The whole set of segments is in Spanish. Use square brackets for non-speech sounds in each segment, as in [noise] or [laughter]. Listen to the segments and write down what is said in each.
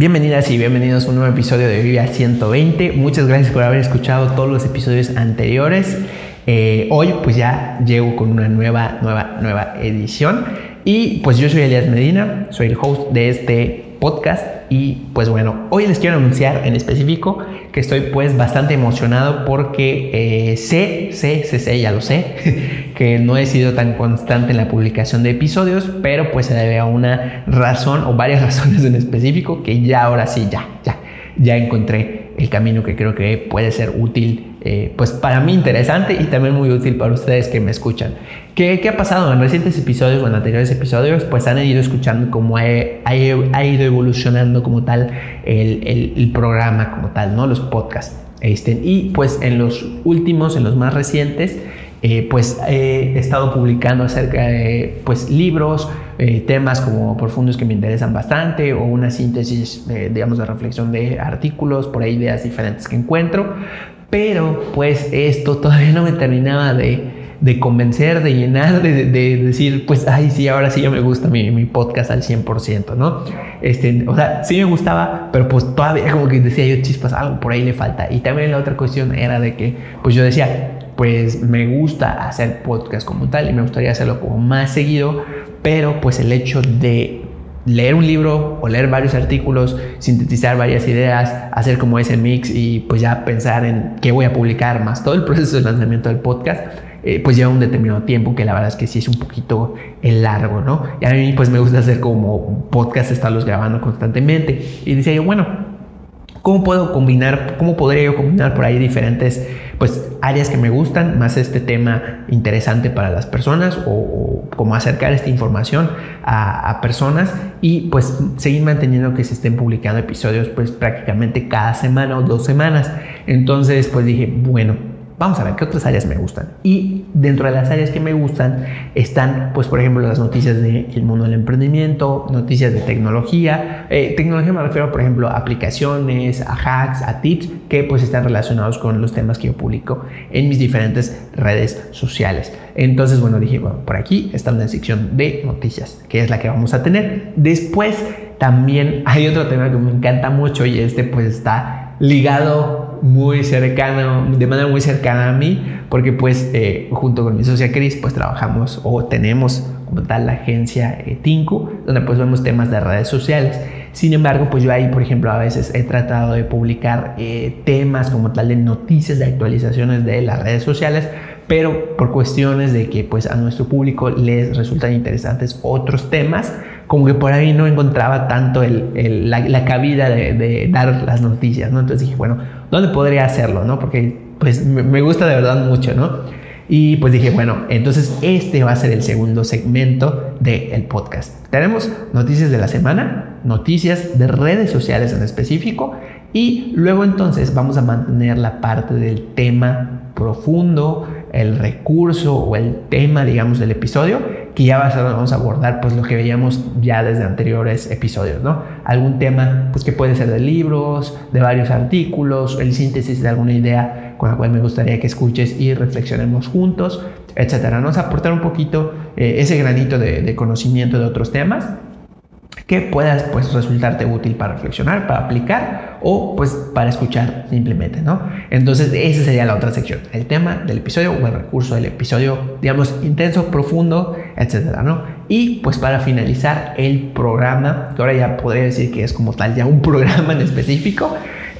Bienvenidas y bienvenidos a un nuevo episodio de Vivia 120. Muchas gracias por haber escuchado todos los episodios anteriores. Eh, hoy pues ya llego con una nueva, nueva, nueva edición. Y pues yo soy Elias Medina, soy el host de este podcast y pues bueno, hoy les quiero anunciar en específico que estoy pues bastante emocionado porque eh, sé, sé, sé, sé, ya lo sé, [laughs] que no he sido tan constante en la publicación de episodios, pero pues se debe a una razón o varias [laughs] razones en específico que ya ahora sí, ya, ya, ya encontré el camino que creo que puede ser útil eh, pues para mí interesante y también muy útil para ustedes que me escuchan. ¿Qué, ¿Qué, ha pasado en recientes episodios o en anteriores episodios? Pues han ido escuchando cómo ha, ha, ido evolucionando como tal el, el, programa, como tal, ¿no? Los podcasts. Este, y pues en los últimos, en los más recientes, eh, pues he estado publicando acerca de pues, libros, eh, temas como profundos que me interesan bastante o una síntesis, eh, digamos, de reflexión de artículos, por ahí ideas diferentes que encuentro. Pero pues esto todavía no me terminaba de, de convencer, de llenar, de, de, decir, pues, ay, sí, ahora sí ya me gusta mi, mi, podcast al 100%, ¿no? Este, o sea, sí me gustaba, pero pues todavía como que decía yo, chispas, algo por ahí le falta. Y también la otra cuestión era de que, pues yo decía, pues me gusta hacer podcast como tal y me gustaría hacerlo como más seguido, pero pues el hecho de leer un libro o leer varios artículos, sintetizar varias ideas, hacer como ese mix y pues ya pensar en qué voy a publicar, más todo el [laughs] proceso de lanzamiento del podcast, eh, pues lleva un determinado tiempo que la verdad es que sí es un poquito largo, ¿no? Y a mí pues me gusta hacer como podcast, estarlos grabando constantemente. Y decía yo, bueno, ¿cómo puedo combinar, cómo podría yo combinar por ahí diferentes pues áreas que me gustan, más este tema interesante para las personas o, cómo acercar esta información a, a, personas y pues seguir manteniendo que se estén publicando episodios pues prácticamente cada semana o dos semanas. Entonces pues dije, bueno, vamos a ver qué otras áreas me gustan. Y dentro de las áreas que me gustan están, pues, por ejemplo, las noticias del mundo del emprendimiento, noticias de tecnología. Eh, tecnología me refiero, por ejemplo, a aplicaciones, a hacks, a tips que pues están relacionados con los temas que yo publico en mis diferentes redes sociales. Entonces, bueno, dije, bueno, por aquí está una sección de noticias, que es la que vamos a tener. Después también hay otro tema que me encanta mucho y este pues está ligado muy cercano, de manera muy cercana a mí, porque pues eh, junto con mi socia Cris pues trabajamos o tenemos como tal la agencia eh, Tinku, donde pues vemos temas de redes sociales. Sin embargo, pues yo ahí, por ejemplo, a veces he tratado de publicar eh, temas como tal de noticias, de actualizaciones de las redes sociales, pero por cuestiones de que pues a nuestro público les resultan interesantes otros temas, como que por ahí no encontraba tanto el, el, la, la, cabida de, de, dar las noticias, ¿no? Entonces dije, bueno, ¿dónde podría hacerlo, no? Porque pues me gusta de verdad mucho, ¿no? Y pues dije, bueno, entonces este va a ser el segundo segmento del podcast. Tenemos noticias de la semana, noticias de redes sociales en específico, y luego entonces vamos a mantener la parte del tema profundo, el recurso o el tema, digamos, del episodio, que ya vamos a abordar pues lo que veíamos ya desde anteriores episodios, ¿no? Algún tema pues que puede ser de libros, de varios artículos, el síntesis de alguna idea con la cual me gustaría que escuches y reflexionemos juntos, etcétera. Nos aportar un poquito eh, ese granito de conocimiento de otros temas que puedas pues resultarte útil para reflexionar, para aplicar o pues para escuchar simplemente, ¿no? Entonces esa sería la otra sección, el tema del episodio o el recurso del episodio, digamos, intenso, profundo, etcétera, ¿no? Y pues para finalizar el programa, que ahora ya podría decir que es como tal ya un [laughs] programa en específico,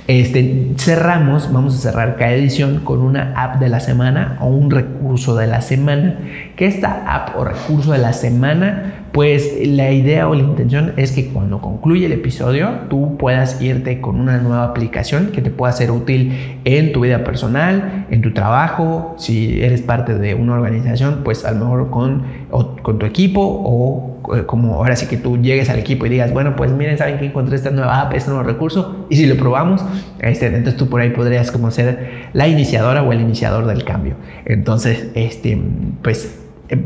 este, cerramos, vamos a cerrar cada edición con una app de la semana o un recurso de la semana. Que esta app o recurso de la semana pues la idea o la intención es que cuando concluye el episodio tú puedas irte con una nueva aplicación que te pueda ser útil en tu vida personal, en tu trabajo, si eres parte de una organización, pues a lo mejor con, con tu equipo o como ahora sí que tú llegues al equipo y digas, bueno, pues miren, saben que encontré esta nueva app, este nuevo recurso, y si lo probamos, este, entonces tú por ahí podrías como ser la iniciadora o el iniciador del cambio. Entonces, este, pues,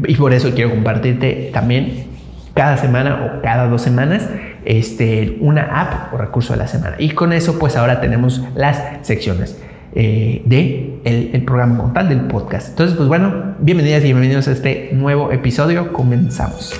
y por eso quiero compartirte también cada semana o cada dos semanas este, una app o recurso de la semana. Y con eso pues ahora tenemos las secciones eh, de programa como tal del podcast. Entonces pues bueno, bienvenidas y bienvenidos a este nuevo episodio. Comenzamos.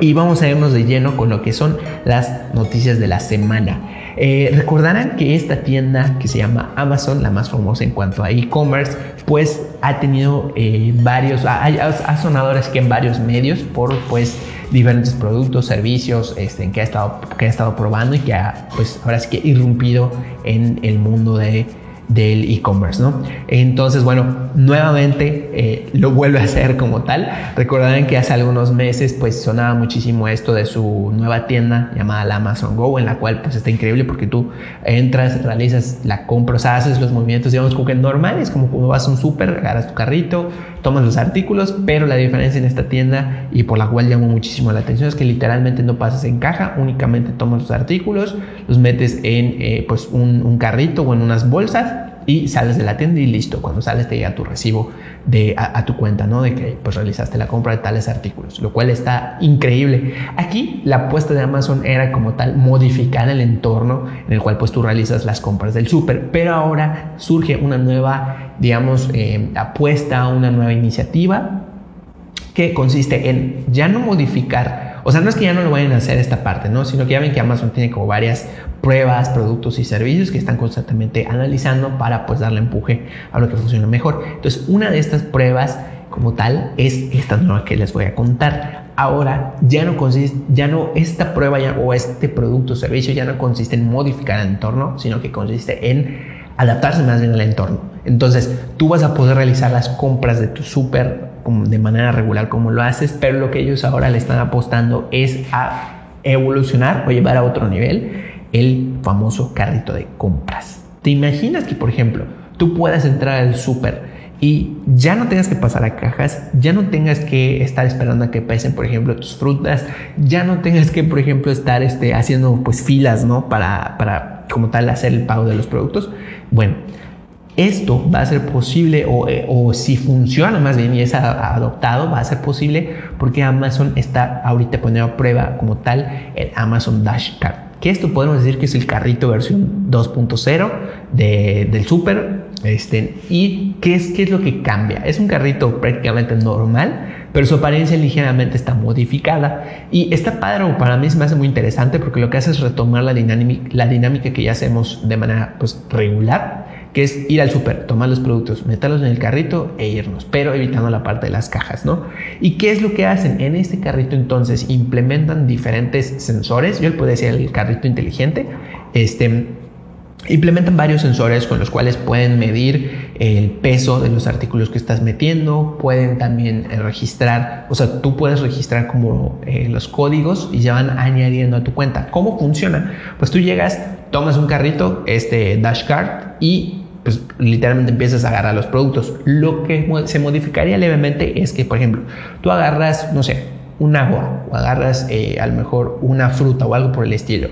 Y vamos a irnos de lleno con lo que son las noticias de la semana. Eh, recordarán que esta tienda que se llama Amazon, la más famosa en cuanto a e-commerce, pues ha tenido eh, varios, ha, sonado ahora que en varios medios por pues diferentes productos, servicios este, que, ha estado, que ha estado probando y que ha pues ahora sí que irrumpido en el mundo de del e-commerce, ¿no? Entonces, bueno, nuevamente eh, lo vuelve a hacer como tal. Recordarán que hace algunos meses pues sonaba muchísimo esto de su nueva tienda llamada la Amazon Go, en la cual pues está increíble porque tú entras, realizas la compra, haces los movimientos, digamos, como que normales, como cuando vas a un súper, agarras tu carrito, tomas los artículos, pero la diferencia en esta tienda y por la cual llamó muchísimo la atención es que literalmente no pasas en caja, únicamente tomas los artículos, los metes en eh, pues un, un carrito o en unas bolsas y sales de la tienda y listo. Cuando sales te llega tu recibo de, a, tu cuenta, ¿no? De que pues realizaste la compra de tales artículos, lo cual está increíble. Aquí la apuesta de Amazon era como tal modificar el entorno en el cual pues tú realizas las compras del súper, pero ahora surge una nueva, digamos, eh, apuesta, una nueva iniciativa que consiste en ya no modificar, o sea, no es que ya no lo vayan a hacer esta parte, ¿no? Sino que ya ven que Amazon tiene como varias pruebas, productos y servicios que están constantemente analizando para pues darle empuje a lo que funciona mejor. Entonces, una de estas pruebas como tal es esta nueva que les voy a contar. Ahora ya no consiste, ya no esta prueba ya, o este producto o servicio ya no consiste en modificar el entorno, sino que consiste en adaptarse más bien al entorno. Entonces, tú vas a poder realizar las compras de tu súper de manera regular como lo haces, pero lo que ellos ahora le están apostando es a evolucionar o llevar a otro nivel el famoso carrito de compras. ¿Te imaginas que, por ejemplo, tú puedas entrar al súper y ya no tengas que pasar a cajas, ya no tengas que estar esperando a que pesen, por ejemplo, tus frutas, ya no tengas que, por ejemplo, estar este, haciendo pues filas, ¿no? Para, para como tal hacer el pago de los productos. Bueno, esto va a ser posible o, eh, o, si funciona más bien y es adoptado, va a ser posible porque Amazon está ahorita poniendo a prueba como tal el Amazon Dash Card que esto podemos decir que es el carrito versión 2.0 de, del Super. Este, ¿Y qué es, qué es lo que cambia? Es un carrito prácticamente normal, pero su apariencia ligeramente está modificada. Y está padre, para mí se me hace muy interesante porque lo que hace es retomar la dinámica, la dinámica que ya hacemos de manera pues, regular que es ir al súper, tomar los productos, meterlos en el carrito e irnos, pero evitando la parte de las cajas, ¿no? ¿Y qué es lo que hacen? En este carrito entonces implementan diferentes sensores, yo le puedo decir el carrito inteligente, este, implementan varios sensores con los cuales pueden medir el peso de los artículos que estás metiendo, pueden también eh, registrar, o sea, tú puedes registrar como eh, los códigos y ya van añadiendo a tu cuenta. ¿Cómo funciona? Pues tú llegas, tomas un carrito, este Dashcard y pues literalmente empiezas a agarrar los productos. Lo que se modificaría levemente es que, por ejemplo, tú agarras, no sé, un agua o agarras eh, a lo mejor una fruta o algo por el estilo.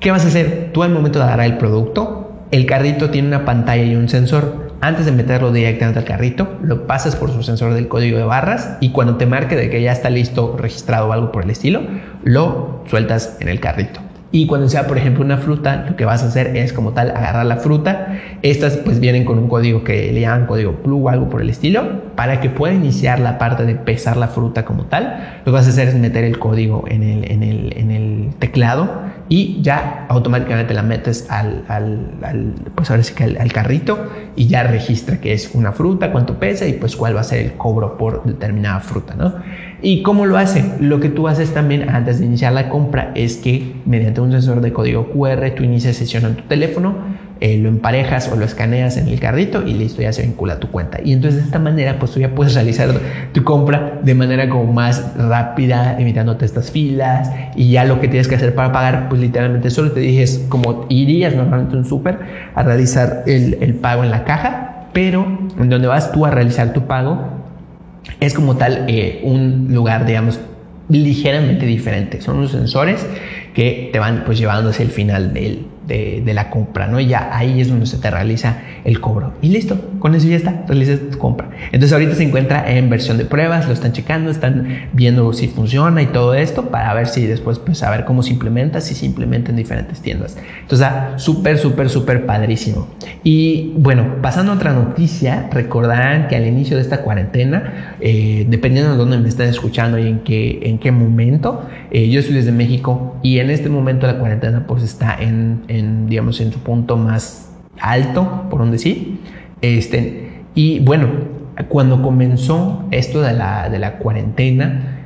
¿Qué vas a hacer? Tú al momento de agarrar el producto, el carrito tiene una pantalla y un sensor. Antes de meterlo directamente al carrito, lo pasas por su sensor del código de barras y cuando te marque de que ya está listo, registrado o algo por el estilo, lo sueltas en el carrito. Y cuando sea, por ejemplo, una fruta, lo que vas a hacer es como tal agarrar la fruta. Estas pues vienen con un código que le llaman código plug o algo por el estilo. Para que pueda iniciar la parte de pesar la fruta como tal, lo que vas a hacer es meter el código en el, en el, en el teclado y ya automáticamente la metes al, al, pues ahora sí que al, carrito y ya registra que es una fruta, cuánto pesa y pues cuál va a ser el cobro por determinada fruta, ¿no? ¿Y cómo lo hace? Lo que tú haces también antes de iniciar la compra es que mediante un sensor de código QR tú inicias sesión en tu teléfono, eh, lo emparejas o lo escaneas en el carrito y listo, ya se vincula a tu cuenta. Y entonces de esta manera pues tú ya puedes realizar tu compra de manera como más rápida, evitándote estas filas y ya lo que tienes que hacer para pagar pues literalmente solo te dices como irías normalmente un súper a realizar el, el pago en la caja, pero en donde vas tú a realizar tu pago es como tal eh, un lugar, digamos, ligeramente diferente. Son unos sensores que te van pues llevando hacia el final del, de, la compra, ¿no? Y ya ahí es donde se te realiza el cobro. Y listo, con eso ya está, realizas tu compra. Entonces ahorita se encuentra en versión de pruebas, lo están checando, están viendo si funciona y todo esto para ver si después, pues, a ver cómo se implementa, si se implementa en diferentes tiendas. Entonces, súper, súper, súper padrísimo. Y bueno, pasando a otra noticia, recordarán que al inicio de esta cuarentena, eh, dependiendo de dónde me estén escuchando y en qué, en qué momento, eh, yo soy desde México y en este momento la cuarentena pues está en, en, digamos, en su punto más alto, por donde sí. Este, y bueno, cuando comenzó esto de la, de la cuarentena,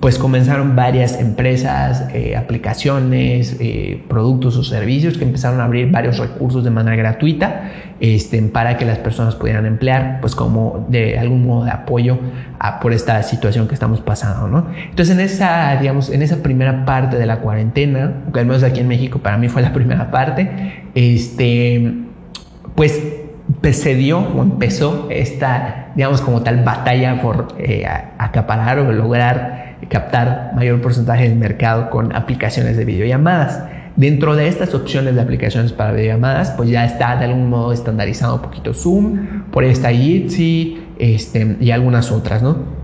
pues comenzaron varias empresas, eh, aplicaciones, eh, productos o servicios que empezaron a abrir varios recursos de manera gratuita este, para que las personas pudieran emplear, pues como de algún modo de apoyo por esta situación que estamos pasando, ¿no? Entonces en esa, digamos, en esa primera parte de la cuarentena, que al menos aquí en México para mí fue la [laughs] primera parte, este, pues se dio o empezó esta, digamos, como tal batalla por eh, acaparar o lograr captar mayor porcentaje del mercado con aplicaciones de videollamadas. Dentro de estas opciones de aplicaciones para videollamadas, pues ya está de algún modo estandarizado un poquito Zoom, por ahí está Jitsi este, y algunas otras, ¿no?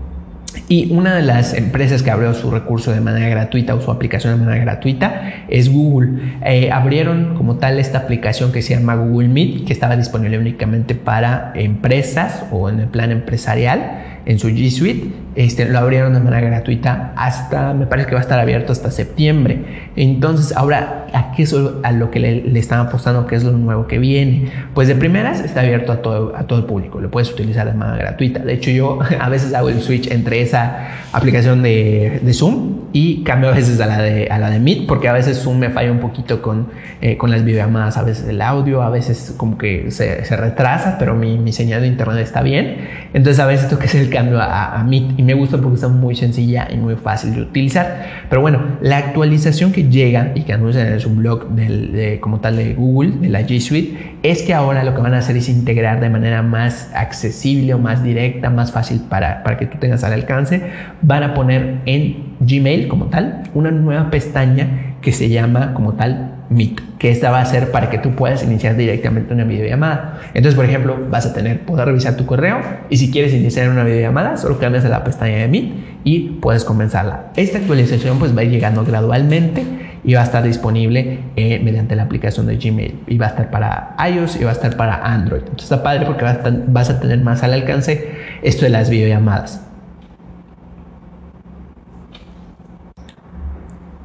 Y una de las empresas que abrió su recurso de manera gratuita o su aplicación de manera gratuita es Google. Eh, abrieron como tal esta aplicación que se llama Google Meet, que estaba disponible únicamente para empresas o en el plan empresarial en su G Suite. Este, lo abrieron de manera gratuita hasta, me parece que va a estar abierto hasta septiembre. Entonces, ahora, ¿a qué es a lo que le, están apostando? ¿Qué es lo nuevo que viene? Pues de primeras está abierto a todo, a todo el público, lo puedes utilizar de manera gratuita. De hecho, yo [laughs] a veces hago el switch entre esa aplicación de, de Zoom y cambio a veces a la de, a la de Meet, porque a veces Zoom me falla un poquito con, eh, con las videollamadas, a veces el audio, a veces como que se, se retrasa, pero mi, mi, señal de internet está bien. Entonces a veces tengo que hacer el cambio a, a, Meet y me gusta porque está muy sencilla y muy fácil de utilizar. Pero bueno, la actualización que llega y que anuncian en su blog del, de, como tal de Google, de la G Suite, es que ahora lo que van a hacer es integrar de manera más accesible o más directa, más fácil para, para que tú tengas al alcance, van a poner en Gmail como tal una nueva pestaña que se llama como tal Meet, que esta va a ser para que tú puedas iniciar directamente una videollamada. Entonces, por ejemplo, vas a tener, poder revisar tu correo y si quieres iniciar una videollamada, solo cambias a la pestaña de Meet y puedes comenzarla. Esta actualización pues va a ir llegando gradualmente y va a estar disponible eh, mediante la aplicación de Gmail y va a estar para iOS y va a estar para Android. Entonces está padre porque vas a tener más al alcance esto de las videollamadas.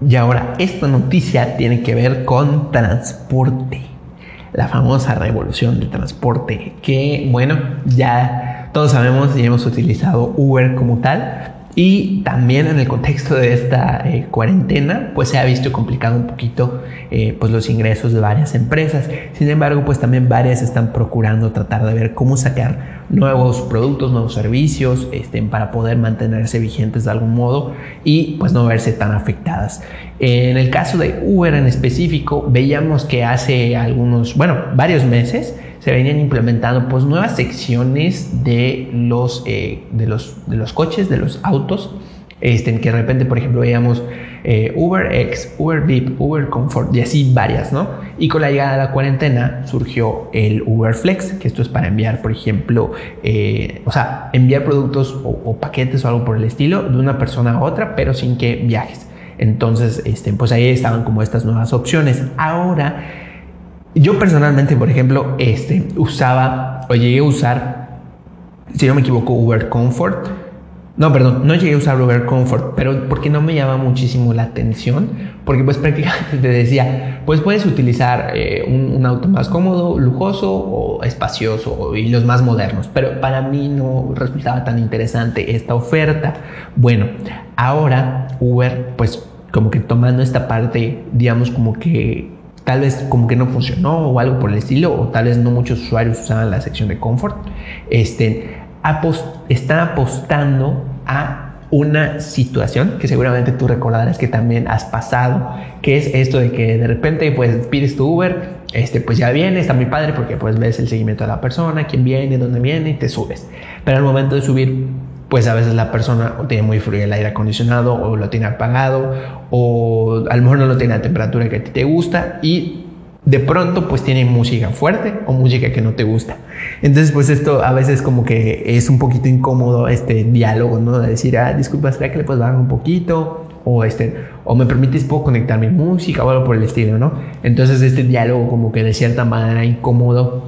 Y ahora, esta noticia tiene que ver con transporte. La famosa revolución del transporte. Que, bueno, ya todos sabemos y hemos utilizado Uber como tal. Y también en el contexto de esta eh, cuarentena, pues se ha visto complicado un poquito eh, pues los ingresos de varias empresas. Sin embargo, pues también varias están procurando tratar de ver cómo sacar nuevos productos, nuevos servicios, este, para poder mantenerse vigentes de algún modo y pues no verse tan afectadas. En el caso de Uber en específico, veíamos que hace algunos, bueno, varios meses, se venían implementando pues nuevas secciones de los, eh, de los, de los coches, de los autos, este, en que de repente, por ejemplo, veíamos eh, Uber X, Uber VIP, Uber Comfort y así varias, ¿no? Y con la llegada de la cuarentena surgió el Uber Flex, que esto es para enviar, por ejemplo, eh, o sea, enviar productos o, o, paquetes o algo por el estilo de una persona a otra, pero sin que viajes. Entonces, este, pues ahí estaban como estas nuevas opciones. Ahora, yo personalmente, por ejemplo, este, usaba o llegué a usar, si no me equivoco, Uber Comfort. No, perdón, no llegué a usar Uber Comfort, pero porque no me llama muchísimo la atención, porque pues [laughs] prácticamente te decía, pues puedes utilizar eh, un, un, auto más cómodo, lujoso o espacioso y los más modernos, pero para mí no resultaba tan interesante esta oferta. Bueno, ahora Uber, pues como que tomando esta parte, digamos como que tal vez como que no funcionó o algo por el estilo, o tal vez no muchos usuarios usaban la sección de comfort, este, apost están apostando a una situación que seguramente tú recordarás que también has pasado, que es esto de que de repente pues pides tu Uber, este pues ya viene, está muy padre porque pues ves el seguimiento de la persona, quién viene, dónde viene y te subes. Pero al momento de subir pues a veces la persona o tiene muy frío el aire acondicionado o lo tiene apagado o a lo mejor no lo tiene a temperatura que a ti te gusta y de pronto pues tiene música fuerte o música que no te gusta. Entonces pues esto a veces como que es un poquito incómodo este diálogo, ¿no? De decir, ah, disculpa, ¿será que le puedes bajar un poquito? O, este, o me permites puedo conectar mi música o algo por el estilo, ¿no? Entonces este diálogo como que de cierta manera incómodo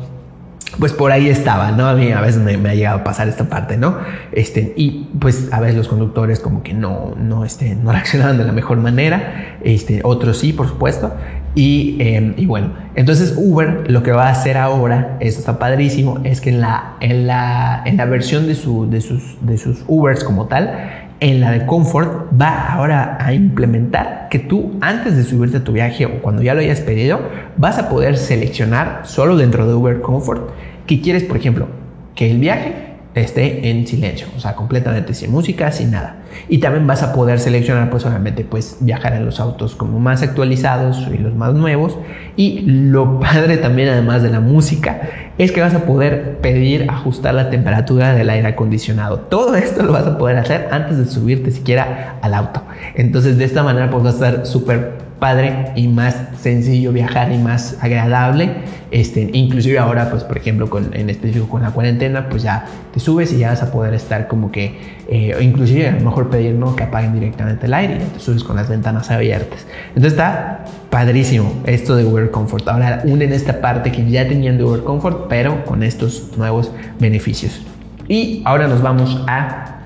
pues por ahí estaba, ¿no? A mí a veces me, ha llegado a pasar esta parte, ¿no? Este, y pues a veces los conductores como que no, no, este, no [laughs] reaccionaban de la mejor manera, este, otros sí, por supuesto. Y, em, y, bueno, entonces Uber lo que va a hacer ahora, esto está padrísimo, es que en la, en la, en la versión de, su, de, sus, de sus Ubers como tal, en la de Comfort va ahora a implementar que tú antes de subirte a tu viaje o cuando ya lo hayas pedido, vas a poder seleccionar solo dentro de Uber Comfort que quieres, por ejemplo, que el viaje esté en silencio, o sea, completamente sin música, sin nada. Y también vas a poder seleccionar, pues obviamente, pues viajar en los autos como más actualizados y los más nuevos. Y lo padre también, además de la música, es que vas a poder pedir ajustar la temperatura del aire acondicionado. Todo esto lo vas a poder hacer antes de subirte siquiera al auto. Entonces, de esta manera, pues va a estar súper padre y más sencillo viajar y más agradable. Este, inclusive ahora, pues por ejemplo, con, en específico con la cuarentena, pues ya te subes y ya vas a poder estar como que, eh, inclusive a lo mejor pedir ¿no? que apaguen directamente el aire y te subes con las ventanas abiertas. Entonces está padrísimo esto de Uber Comfort. Ahora unen esta parte que ya tenían de Uber Comfort, pero con estos nuevos beneficios. Y ahora nos vamos a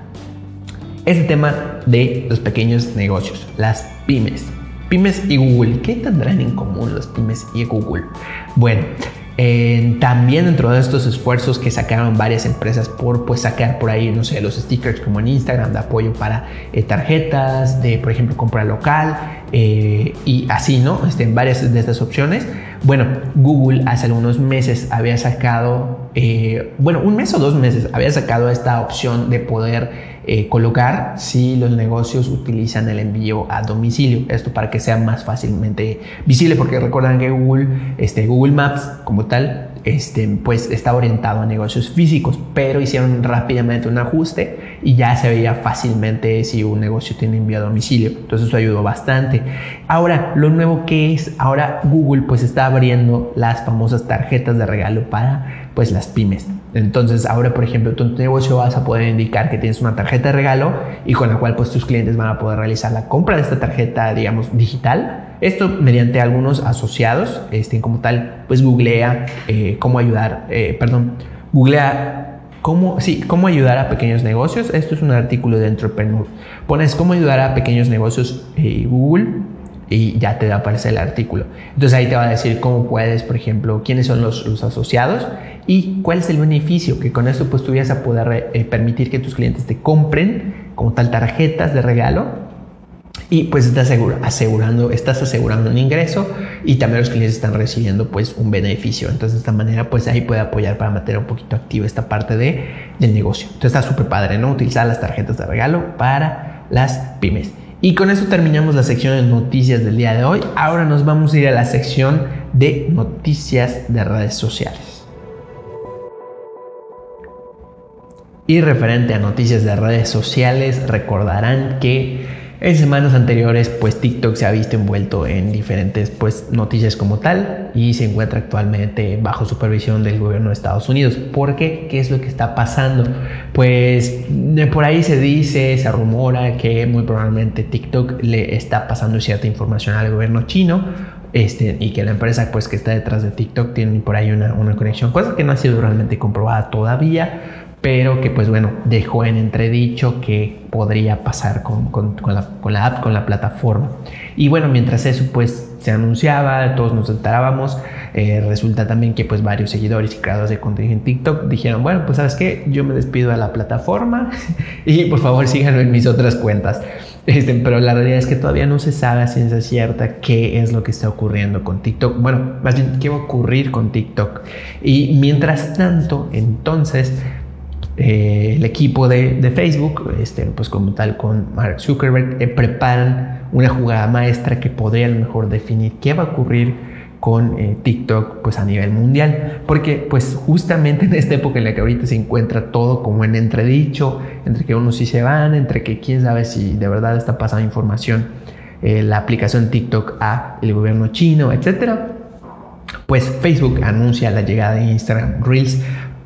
este tema de los pequeños negocios, las pymes. Pymes y Google. ¿Qué tendrán en común los pymes y Google? Bueno, también dentro de estos esfuerzos que sacaron varias empresas por pues sacar por ahí, no sé, los stickers como en Instagram de apoyo para eh, tarjetas, de por ejemplo compra local eh, y así, ¿no? Este, varias de estas opciones. Bueno, Google hace algunos meses había sacado, eh, bueno, un mes o dos meses había sacado esta opción de poder eh, colocar si los negocios utilizan el envío a domicilio. Esto para que sea más fácilmente visible, porque recuerdan que Google, este, Google Maps como tal, este, pues está orientado a negocios físicos, pero hicieron rápidamente un ajuste y ya se veía fácilmente si un negocio tiene envío a domicilio. Entonces eso ayudó bastante. Ahora, lo nuevo que es, ahora Google pues está abriendo las famosas tarjetas de regalo para pues las pymes. Entonces ahora, por ejemplo, tu negocio vas a poder indicar que tienes una tarjeta de regalo y con la cual pues tus clientes van a poder realizar la compra de esta tarjeta, digamos, digital. Esto mediante algunos asociados, este, como tal, pues googlea eh, cómo ayudar, eh, perdón, googlea cómo, sí, cómo ayudar a pequeños negocios. Esto es un artículo de Entrepreneur. Pones cómo ayudar a pequeños negocios eh, Google y ya te va a aparecer el artículo. Entonces ahí te va a decir cómo puedes, por ejemplo, quiénes son los, los asociados y cuál es el beneficio, que con esto pues tú vas a poder eh, permitir que tus clientes te compren como tal tarjetas de regalo y pues estás asegurando, estás asegurando un ingreso y también los clientes están recibiendo pues un beneficio. Entonces de esta manera pues ahí puede apoyar para mantener un poquito activo esta parte de, del negocio. Entonces está súper padre, ¿no? Utilizar las tarjetas de regalo para las pymes. Y con eso terminamos la sección de noticias del día de hoy. Ahora nos vamos a ir a la sección de noticias de redes sociales. Y referente a noticias de redes sociales, recordarán que en semanas anteriores, pues TikTok se ha visto envuelto en diferentes pues, noticias como tal y se encuentra actualmente bajo supervisión del gobierno de Estados Unidos. ¿Por qué? ¿Qué es lo que está pasando? Pues por ahí se dice, se rumora que muy probablemente TikTok le está pasando cierta información al gobierno chino este, y que la empresa pues, que está detrás de TikTok tiene por ahí una, una conexión, cosa que no ha sido realmente comprobada todavía pero que pues bueno, dejó en entredicho que podría pasar con, con, la, con, la, app, con la plataforma. Y bueno, mientras eso pues se anunciaba, todos nos enterábamos, eh, resulta también que pues varios seguidores y creadores de contenido en TikTok dijeron, bueno, pues sabes qué, yo me despido de la plataforma [laughs] y por favor síganme en mis otras cuentas. Este, pero la realidad es que todavía no se sabe a ciencia cierta qué es lo que está ocurriendo con TikTok. Bueno, más bien, qué va a ocurrir con TikTok. Y mientras tanto, entonces, eh, el equipo de, Facebook, este, pues como tal con Mark Zuckerberg, eh, preparan una jugada maestra que podría a lo mejor definir qué va a ocurrir con eh, TikTok pues a nivel mundial. Porque pues justamente en esta época en la que ahorita se encuentra todo como en entredicho entre que unos sí se van entre que quién sabe si de verdad está pasando información la aplicación TikTok a el gobierno chino etcétera pues Facebook anuncia la llegada de Instagram Reels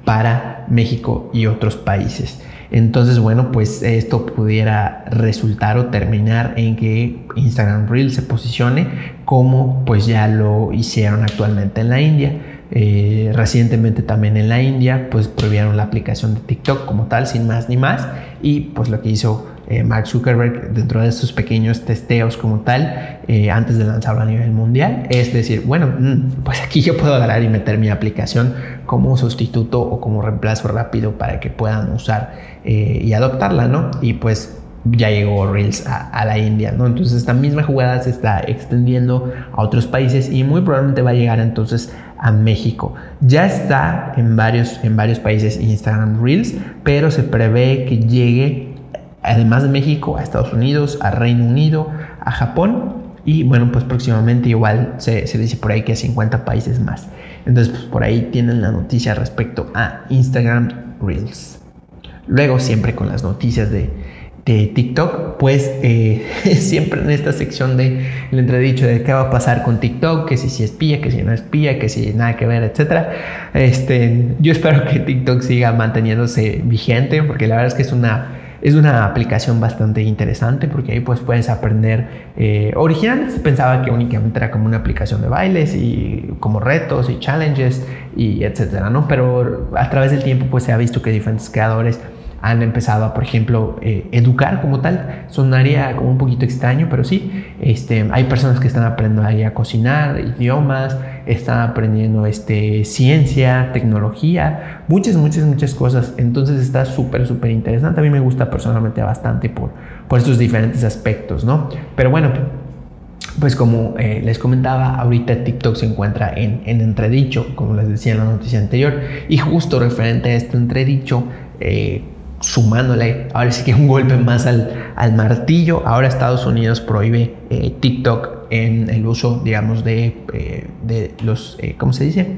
para México y otros países. Entonces, bueno, pues esto pudiera resultar o terminar en que Instagram Reels se posicione como pues ya lo hicieron actualmente en la India. Eh, recientemente también en la India pues prohibieron la aplicación de TikTok como tal sin más ni más y pues lo que hizo eh, Mark Zuckerberg dentro de estos pequeños testeos como tal, eh, antes de lanzarlo a nivel mundial, es decir, bueno, mm, pues aquí yo puedo agarrar y meter mi aplicación como sustituto o como reemplazo rápido para que puedan usar eh, y adoptarla, ¿no? Y pues ya llegó Reels a, a, la India, ¿no? Entonces esta misma jugada se está extendiendo a otros países y muy probablemente va a llegar entonces a México. Ya está en varios, en varios países Instagram Reels, pero se prevé que llegue además de México, a Estados Unidos, a Reino Unido, a Japón y bueno, pues próximamente igual se, dice por ahí que a 50 países más. Entonces, pues por ahí tienen la noticia respecto a Instagram Reels. Luego, siempre con las noticias de, de TikTok, pues eh, [laughs] siempre en esta sección de el entredicho de qué va a pasar con TikTok, que si, si espía, que si no espía, que si nada que ver, etcétera. Este, yo espero que TikTok siga manteniéndose vigente, porque la verdad es que es una es una aplicación bastante interesante porque ahí pues puedes aprender. Eh, originalmente pensaba que únicamente era como una aplicación de bailes y como retos y challenges y etcétera, ¿no? Pero a través del tiempo pues se ha visto que diferentes creadores han empezado a, por ejemplo, eh, educar como tal. Sonaría como un poquito extraño, pero sí, este, hay personas que están aprendiendo ahí a cocinar, idiomas, están aprendiendo este, ciencia, tecnología, muchas, muchas, muchas cosas. Entonces está súper, súper interesante. A mí me gusta personalmente bastante por, por estos diferentes aspectos, ¿no? Pero bueno, pues como eh, les comentaba, ahorita TikTok se encuentra en, en, entredicho, como les decía en la noticia anterior, y justo referente a este entredicho, eh, sumándole ahora sí que un golpe más al, al martillo, ahora Estados Unidos prohíbe eh, TikTok en el uso, digamos, de, eh, de los, eh, ¿cómo se dice?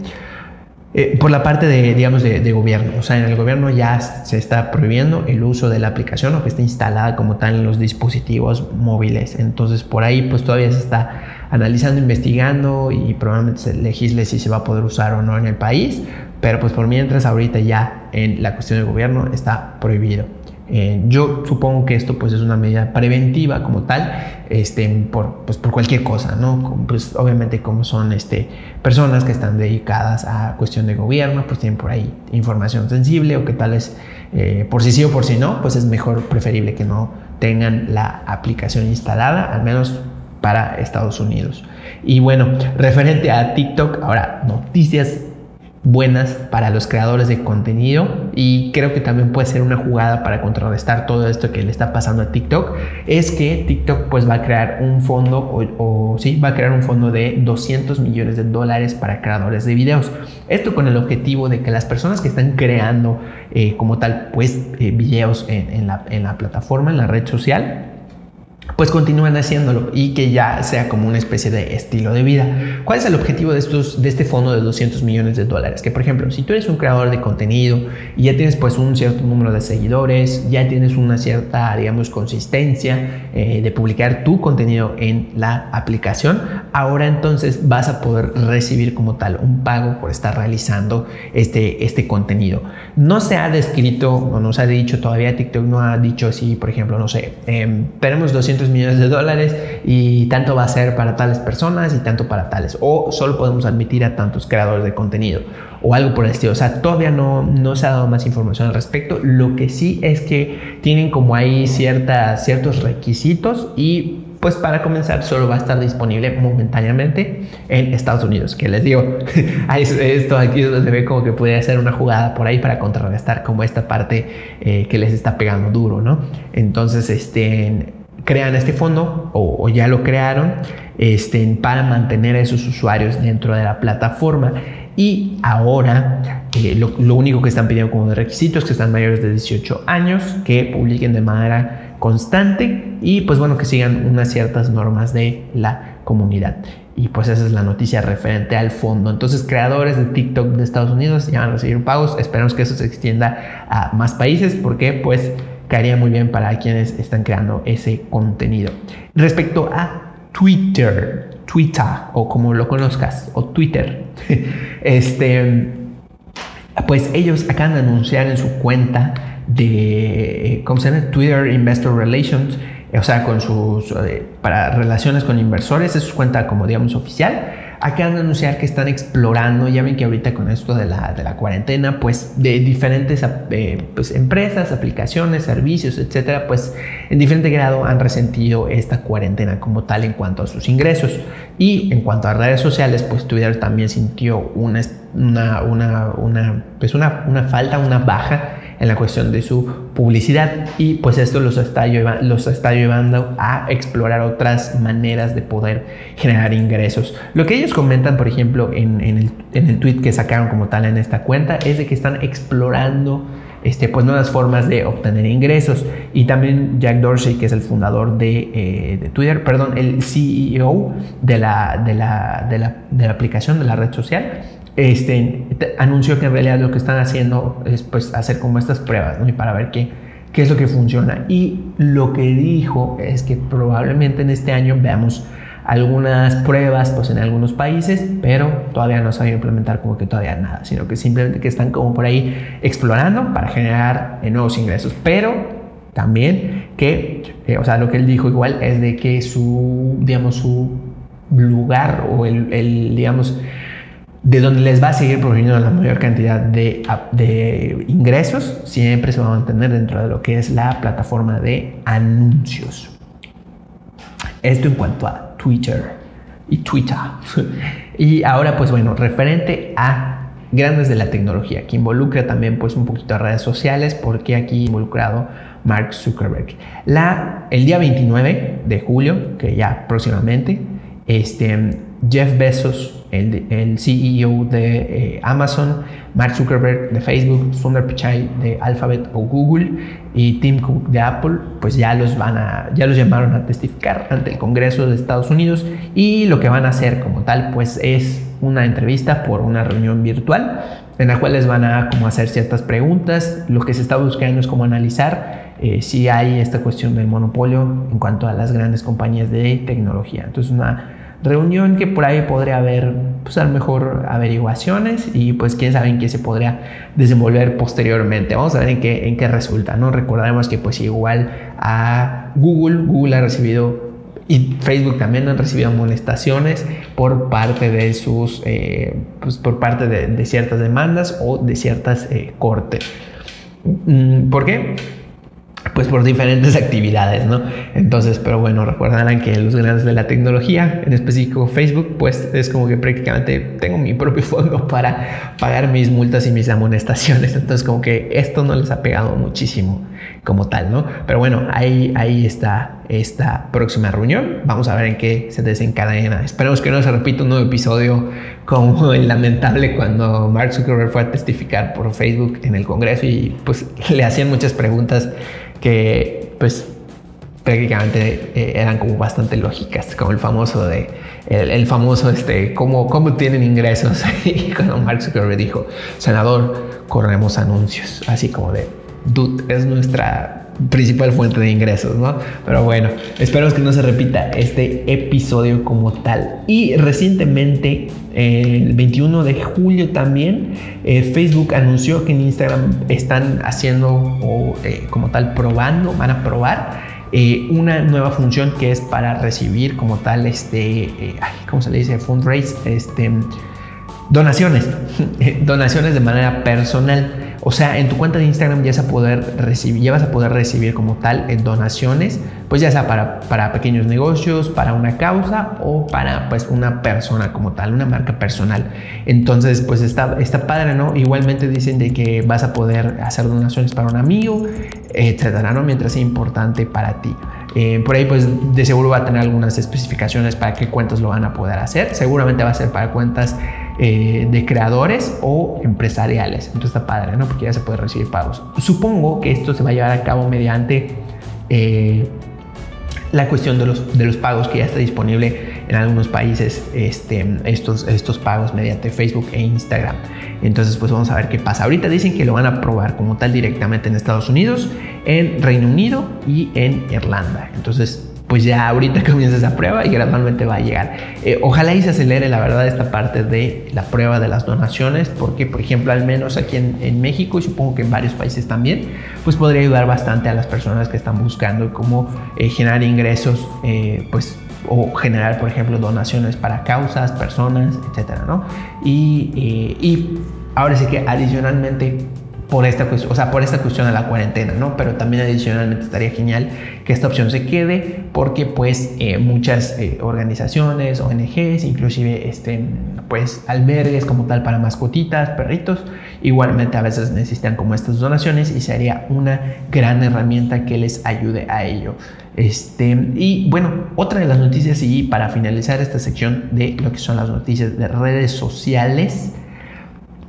por la parte de, digamos, de, gobierno. O sea, en el gobierno ya se está prohibiendo el uso de la aplicación o que esté instalada como tal en los dispositivos móviles. Entonces, por ahí, pues todavía se está analizando, investigando y probablemente se legisle si se va a poder usar o no en el país. Pero pues por mientras ahorita ya en la cuestión del gobierno está prohibido. Eh, yo supongo que esto pues es una medida preventiva como tal, este, por, pues, por cualquier cosa, ¿no? Pues obviamente como son este, personas que están dedicadas a cuestión de gobierno, pues tienen por ahí información sensible o que tal es eh, por si sí o por si no, pues es mejor, preferible que no tengan la aplicación instalada, al menos para Estados Unidos. Y bueno, referente a TikTok, ahora noticias buenas para los creadores de contenido y creo que también puede ser una jugada para contrarrestar todo esto que le está pasando a TikTok es que TikTok pues va a crear un fondo o, sí va a crear un fondo de 200 millones de dólares para creadores de videos. Esto con el objetivo de que las personas que están creando eh, como tal pues eh, videos en, la, en la plataforma en la red social pues continúen haciéndolo y que ya sea como una especie de estilo de vida. ¿Cuál es el objetivo de, estos, de este fondo de 200 millones de dólares? Que por ejemplo, si tú eres un creador de contenido y ya tienes pues un cierto número de seguidores, ya tienes una cierta, digamos, consistencia eh, de publicar tu contenido en la aplicación, ahora entonces vas a poder recibir como tal un pago por estar realizando este, este contenido. No se ha descrito no se ha dicho todavía, TikTok no ha dicho si, por ejemplo, no sé, eh, tenemos 200 millones de dólares y tanto va a ser para tales personas y tanto para tales. O solo podemos admitir a tantos creadores de contenido o algo por el estilo. O sea, todavía no, no se ha dado más información al respecto. Lo que sí es que tienen como ahí ciertas, ciertos requisitos y pues para comenzar solo va a estar disponible momentáneamente en Estados Unidos. Que les digo, [laughs] esto aquí se ve como que puede ser una jugada por ahí para contrarrestar como esta parte eh, que les está pegando duro, ¿no? Entonces, este crean este fondo o, ya lo crearon este, para mantener a esos usuarios dentro de la plataforma. Y ahora eh, lo, único que están pidiendo como de requisitos es que están mayores de 18 años, que publiquen de manera constante y pues bueno, que sigan unas ciertas normas de la comunidad. Y pues esa es la noticia referente al fondo. Entonces, creadores de TikTok de Estados Unidos ya van a recibir pagos. Esperamos que eso se extienda a más países porque pues caería muy bien para quienes están creando ese contenido. Respecto a Twitter, Twitter o como lo conozcas, o Twitter, [laughs] este, pues ellos acaban de anunciar en su cuenta de, ¿cómo se llama? Twitter Investor Relations, o sea, con sus, eh, para relaciones con inversores, es su cuenta como digamos oficial acaban de anunciar que están explorando, ya ven que ahorita con esto de la, de la cuarentena, pues de diferentes eh, pues, empresas, aplicaciones, servicios, etcétera, pues en diferente grado han resentido esta cuarentena como tal en cuanto a sus ingresos. Y en cuanto a redes sociales, pues Twitter también sintió una, una, una, una pues una, una falta, una baja en la cuestión de su publicidad y pues esto los está, los está llevando a explorar otras maneras de poder generar ingresos. Lo que ellos comentan, por ejemplo, en, el, en el tweet que sacaron como tal en esta cuenta es de que están explorando este, pues nuevas formas de obtener ingresos. Y también Jack Dorsey, que es el fundador de, eh, de Twitter, perdón, el CEO de la, de, la, de, la, de la aplicación, de la red social, este, anunció que en realidad lo que están haciendo es pues hacer como estas pruebas y para ver qué, qué es lo que funciona. Y lo que dijo es que probablemente en este año veamos algunas pruebas pues en algunos países, pero todavía no saben implementar como que todavía nada, sino que simplemente que están como por ahí explorando para generar eh, nuevos ingresos. Pero también que, eh, o sea, lo que él dijo igual es de que su, digamos, su lugar o el, el digamos, de donde les va a seguir proveniendo la mayor cantidad de, de, ingresos, siempre se va a mantener dentro de lo que es la plataforma de anuncios. Esto en cuanto a Twitter y Twitter. [laughs] y ahora, pues bueno, referente a grandes de la tecnología, que involucra también pues un poquito a redes sociales, porque aquí involucrado Mark Zuckerberg. La, el día 29 de julio, que ya próximamente, este, Jeff Bezos el, CEO de eh, Amazon, Mark Zuckerberg de Facebook, Sundar Pichai de Alphabet o Google y Tim Cook de Apple, pues ya los van a, ya los llamaron a testificar ante el Congreso de Estados Unidos y lo que van a hacer como tal, pues es una entrevista por una reunión virtual en la cual les van a como hacer ciertas preguntas. Lo que se está buscando es como analizar eh, si hay esta cuestión del monopolio en cuanto a las grandes compañías de tecnología. Entonces una reunión que por ahí podría haber, pues a lo mejor averiguaciones y pues quién sabe en qué se podría desenvolver posteriormente. Vamos a ver en qué, en qué resulta, ¿no? Recordemos que pues igual a Google, Google ha recibido y Facebook también han recibido amonestaciones por parte de sus, eh, pues por parte de, ciertas demandas o de ciertas eh, cortes. Mm, ¿Por qué? Pues por diferentes actividades, ¿no? Entonces, pero bueno, recordarán que los grandes de la tecnología, en específico Facebook, pues es como que prácticamente tengo mi propio [laughs] fondo para pagar mis multas y mis amonestaciones. Entonces, como que esto no les ha pegado muchísimo como tal, ¿no? Pero bueno, ahí, ahí está esta próxima reunión. Vamos a ver en qué se desencadena. Esperemos que no se repita un nuevo episodio como el lamentable cuando Mark Zuckerberg fue a testificar por Facebook en el Congreso y pues le hacían muchas preguntas que pues prácticamente eh, eran como bastante lógicas, como el famoso de el, famoso este cómo, cómo tienen ingresos. [laughs] Y cuando Mark Zuckerberg dijo, senador, corremos anuncios, así como de dude, es nuestra principal fuente de ingresos, ¿no? Pero bueno, esperamos que no se repita este episodio como tal. Y recientemente, el 21 de julio también, eh, Facebook anunció que en Instagram están haciendo o eh, como tal probando, van a probar eh, una nueva función que es para recibir como tal este, ¿cómo se le dice? Fundraise, este, donaciones, [laughs] donaciones de manera personal. O sea, en tu cuenta de Instagram ya vas a poder recibir, ya vas a poder recibir como tal en donaciones, pues ya sea para, para pequeños negocios, para una causa o para pues una persona como tal, una marca personal. Entonces, pues está, está padre, ¿no? Igualmente dicen de que vas a poder hacer donaciones para un amigo, etcétera, ¿no? Mientras sea importante para ti. Eh, por ahí pues de seguro va a tener algunas especificaciones para qué cuentas lo van a poder hacer. Seguramente va a ser para cuentas eh, de creadores o empresariales. Entonces está padre, ¿no? Porque ya se puede recibir pagos. Supongo que esto se va a llevar a cabo mediante eh, la cuestión de los, de los pagos que ya está disponible en algunos países, este, estos, estos pagos mediante Facebook e Instagram. Entonces, pues vamos a ver qué pasa. Ahorita dicen que lo van a probar como tal directamente en Estados Unidos, en Reino Unido y en Irlanda. Entonces, pues ya ahorita [laughs] comienza esa prueba y gradualmente va a llegar. Eh, ojalá y se acelere la verdad esta parte de la prueba de las donaciones, porque por ejemplo al menos aquí en, México y supongo que en varios países también, pues podría ayudar bastante a las personas que están buscando cómo eh, generar ingresos, eh, pues o generar, por ejemplo, donaciones para causas, personas, etcétera, ¿no? Y, y ahora sí que adicionalmente por esta, o sea, por esta cuestión de la cuarentena, ¿no? Pero también adicionalmente estaría genial que esta opción se quede porque pues eh, muchas eh, organizaciones, ONGs, inclusive este, pues albergues como tal para mascotitas, perritos, igualmente a veces necesitan como estas donaciones y sería una gran herramienta que les ayude a ello. Este, y bueno, otra de las noticias y para finalizar esta sección de lo que son las noticias de redes sociales,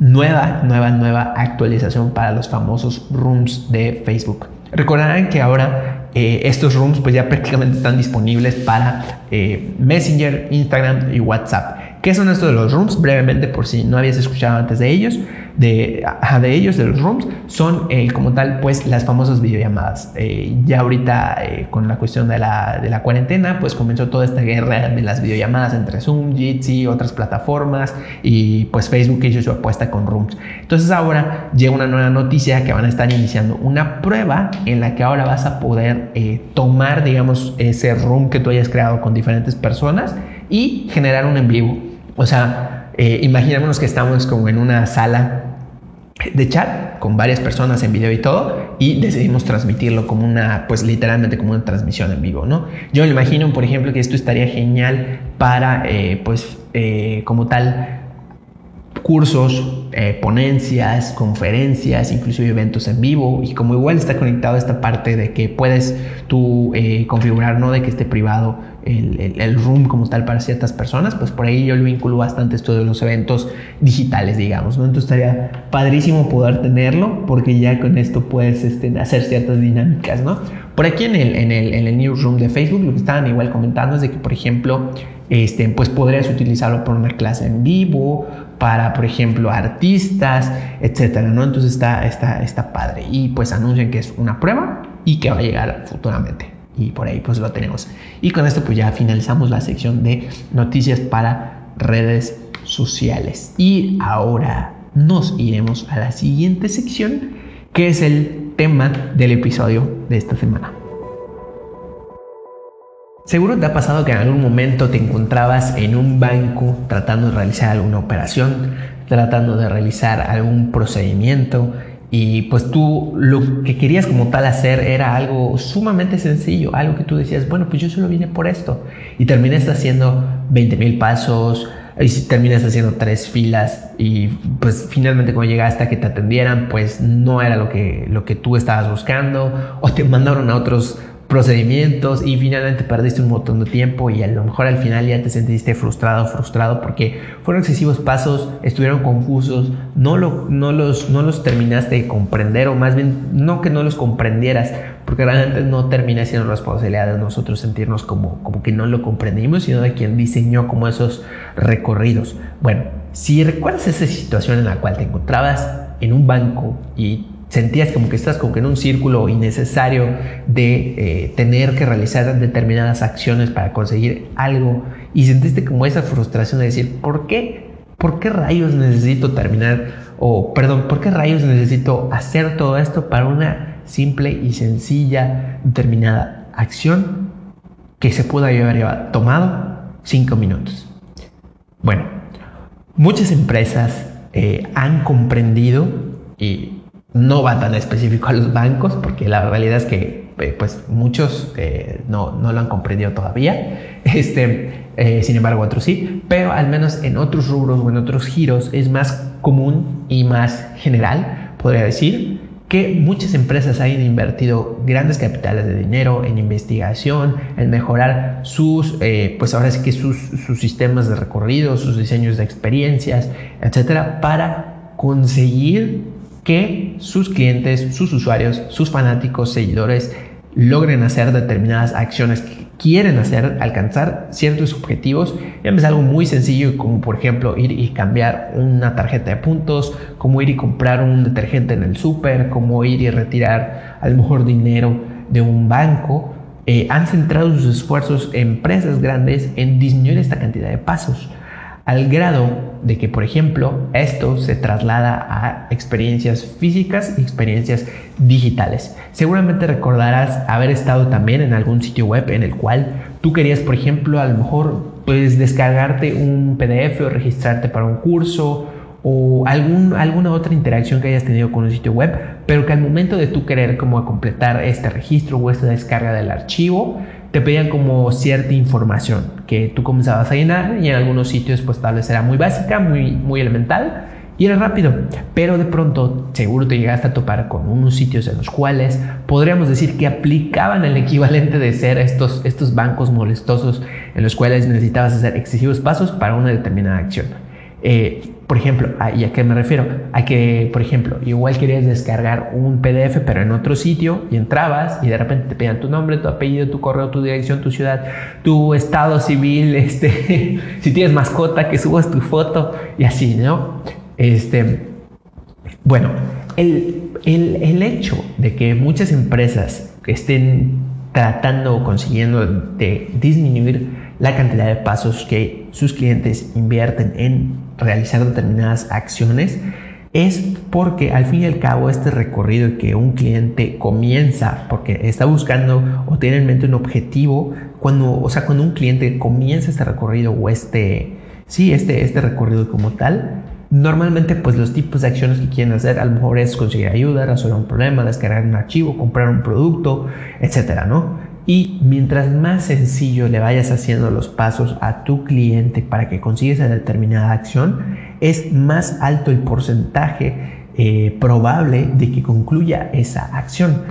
nueva, nueva, nueva actualización para los famosos rooms de Facebook. Recordarán que ahora eh, estos rooms pues ya prácticamente están disponibles para eh, Messenger, Instagram y WhatsApp. ¿Qué son estos de los rooms? Brevemente, por si no habías escuchado antes de ellos, de, de ellos, de los rooms, son eh, como tal, pues las famosas videollamadas. Eh, ya ahorita, eh, con la cuestión de la, de la, cuarentena, pues comenzó toda esta guerra de las videollamadas entre Zoom, Jitsi, otras plataformas, y pues Facebook hizo su apuesta con rooms. Entonces ahora llega una nueva noticia que van a estar iniciando una prueba en la que ahora vas a poder tomar, digamos, ese room que tú hayas creado con diferentes personas y generar un en vivo. O sea, eh, imaginémonos que estamos como en una sala de chat con varias personas en video y todo y decidimos transmitirlo como una, pues literalmente como una transmisión en vivo, ¿no? Yo me imagino, por ejemplo, que esto estaría genial para, eh, pues, eh, como tal, cursos, eh, ponencias, conferencias, inclusive eventos en vivo y como igual está conectado esta parte de que puedes tú configurar, ¿no? De que esté privado el, room como tal para ciertas personas, pues por ahí yo lo vinculo bastante esto de los eventos digitales, digamos, ¿no? Entonces estaría padrísimo poder tenerlo porque ya con esto puedes este, hacer ciertas dinámicas, ¿no? Por aquí en el, en, el, en el newsroom de Facebook lo que estaban igual comentando es de que, por ejemplo, este, pues podrías utilizarlo por una clase en vivo, para, por ejemplo, artistas, etcétera, ¿no? Entonces está, está, está padre. Y pues anuncian que es una prueba y que va a llegar futuramente y por ahí pues lo tenemos. Y con esto pues ya finalizamos la sección de noticias para redes sociales. Y ahora nos iremos a la siguiente sección que es el tema del episodio de esta semana. Seguro te ha pasado que en algún momento te encontrabas en un banco tratando de realizar alguna operación, tratando de realizar algún procedimiento y pues tú lo que querías como tal hacer era algo sumamente sencillo, algo que tú decías, bueno, pues yo solo vine por esto. Y terminaste haciendo 20 mil pasos, y terminas haciendo tres filas y pues finalmente cuando llegaste a que te atendieran, pues no era lo que, lo que tú estabas buscando o te mandaron a otros procedimientos y finalmente perdiste un montón de tiempo y a lo mejor al final ya te sentiste frustrado, frustrado porque fueron excesivos pasos, estuvieron confusos, no, lo, no, los, no los terminaste de comprender o más bien no que no los comprendieras, porque realmente no termina siendo responsabilidad de nosotros sentirnos como, como que no lo comprendimos, sino de quien diseñó como esos recorridos. Bueno, si recuerdas esa situación en la cual te encontrabas en un banco y sentías como que estás como que en un círculo innecesario de eh, tener que realizar determinadas acciones para conseguir algo y sentiste como esa frustración de decir, ¿por qué? ¿Por qué rayos necesito terminar? O, perdón, ¿por qué rayos necesito hacer todo esto para una simple y sencilla determinada acción que se pudo haber tomado cinco minutos? Bueno, muchas empresas eh, han comprendido y no va tan específico a los bancos, porque la realidad es que eh, pues muchos eh, no, no, lo han comprendido todavía, [laughs] este, eh, sin embargo otros sí, pero al menos en otros rubros o en otros giros es más común y más general, podría decir, que muchas empresas hayan invertido grandes capitales de dinero en investigación, en mejorar sus, pues ahora sí que sus, sus sistemas de recorrido, sus diseños de experiencias, etcétera, para conseguir que sus clientes, sus usuarios, sus fanáticos, seguidores logren hacer determinadas acciones que quieren hacer, alcanzar ciertos objetivos. Ya es algo muy sencillo como por ejemplo ir y cambiar una tarjeta de puntos, como ir y comprar un detergente en el súper, como ir y retirar a lo mejor dinero de un banco eh, han centrado sus esfuerzos empresas grandes en disminuir esta cantidad de pasos al grado de que, por ejemplo, esto se traslada a experiencias físicas y experiencias digitales. Seguramente recordarás haber estado también en algún sitio web en el cual tú querías, por ejemplo, a lo mejor puedes descargarte un PDF o registrarte para un curso o algún, alguna otra interacción que hayas tenido con un sitio web, pero que al momento de tú querer como completar este registro o esta descarga del archivo, te pedían como cierta información que tú comenzabas a llenar y en algunos sitios pues tal vez era muy básica, muy, muy elemental y era rápido, pero de pronto seguro te llegaste a topar con unos sitios en los cuales podríamos decir que aplicaban el equivalente de ser estos, estos bancos molestosos en los cuales necesitabas hacer excesivos pasos para una determinada acción. Eh, por ejemplo, ¿y a qué me refiero? A que, por ejemplo, igual querías descargar un PDF, pero en otro sitio, y entrabas y de repente te pedían tu nombre, tu apellido, tu correo, tu dirección, tu ciudad, tu estado civil, [laughs] este, si tienes mascota, que subas tu foto y así, ¿no? Este, bueno, el, el, el hecho de que muchas empresas estén tratando o consiguiendo de disminuir la cantidad de pasos que sus clientes invierten en realizar determinadas acciones es porque al fin y al cabo este recorrido que un cliente comienza porque está buscando o tiene en mente un objetivo cuando o sea cuando un cliente comienza este recorrido o este sí este este recorrido como tal normalmente pues los tipos de acciones que quieren hacer a lo mejor es conseguir ayuda resolver un problema descargar un archivo comprar un producto etcétera no y mientras más sencillo le vayas haciendo los pasos a tu cliente para que consiga esa determinada acción, es más alto el porcentaje eh, probable de que concluya esa acción.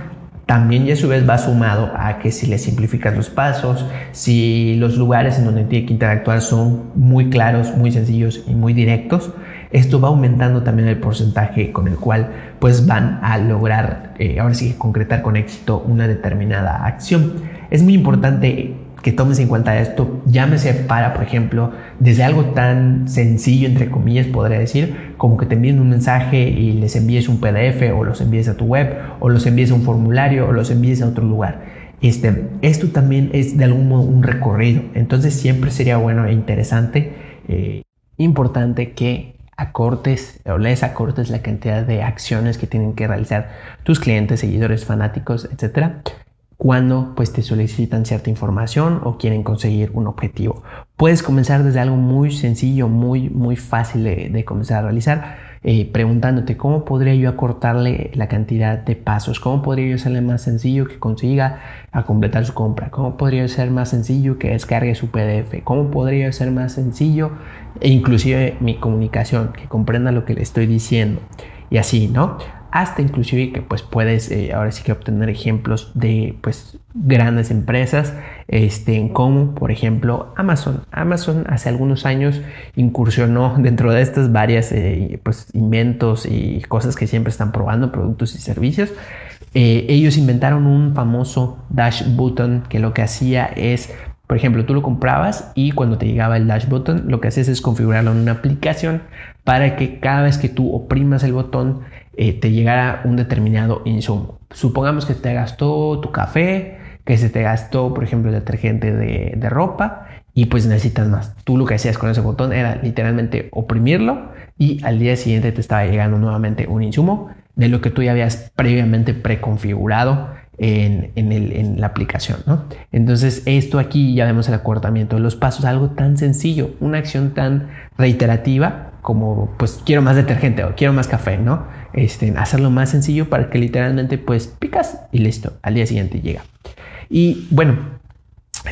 También ya a su vez va sumado a que si le simplificas los pasos, si los lugares en donde tiene que interactuar son muy claros, muy sencillos y muy directos, esto va aumentando también el porcentaje con el cual pues van a lograr, eh, ahora sí, concretar con éxito una determinada acción. Es muy importante que tomes en cuenta esto, llámese para, por ejemplo, desde algo tan sencillo, entre comillas, podría decir, como que te envíen un mensaje y les envíes un PDF o los envíes a tu web o los envíes a un formulario o los envíes a otro lugar. Este, esto también es de algún modo un recorrido, entonces siempre sería bueno e interesante, eh, importante que acortes o les acortes la cantidad de acciones que tienen que realizar tus clientes, seguidores, fanáticos, etcétera, cuando pues te solicitan cierta información o quieren conseguir un objetivo. Puedes comenzar desde algo muy sencillo, muy muy fácil de comenzar a realizar eh, preguntándote cómo podría yo acortarle la cantidad de pasos, cómo podría yo hacerle más sencillo que consiga a completar su compra, cómo podría ser más sencillo que descargue su PDF, cómo podría ser más sencillo e inclusive mi comunicación, que comprenda lo que le estoy diciendo y así, ¿no? Hasta inclusive que pues puedes eh, ahora sí que obtener ejemplos de pues grandes empresas este, como por ejemplo Amazon. Amazon hace algunos años incursionó [laughs] dentro de estas varias eh, pues inventos y cosas que siempre están probando, productos y servicios. Eh, ellos inventaron un famoso dash button que lo que hacía es por ejemplo, tú lo comprabas y cuando te llegaba el dash button, lo que haces es configurarlo en una aplicación para que cada vez que tú oprimas el botón, eh, te llegara un determinado insumo. Supongamos que te gastó tu café, que se te gastó, por ejemplo, el detergente de, de ropa y pues necesitas más. Tú lo que hacías con ese botón era literalmente oprimirlo y al día siguiente te estaba llegando nuevamente un insumo de lo que tú ya habías previamente preconfigurado en, en, la aplicación. ¿no? Entonces esto aquí ya vemos el acortamiento de los pasos, algo tan sencillo, una acción tan reiterativa como pues quiero más detergente o quiero más café, ¿no? Este, hacerlo más sencillo para que literalmente pues picas y listo, al día siguiente llega. Y bueno,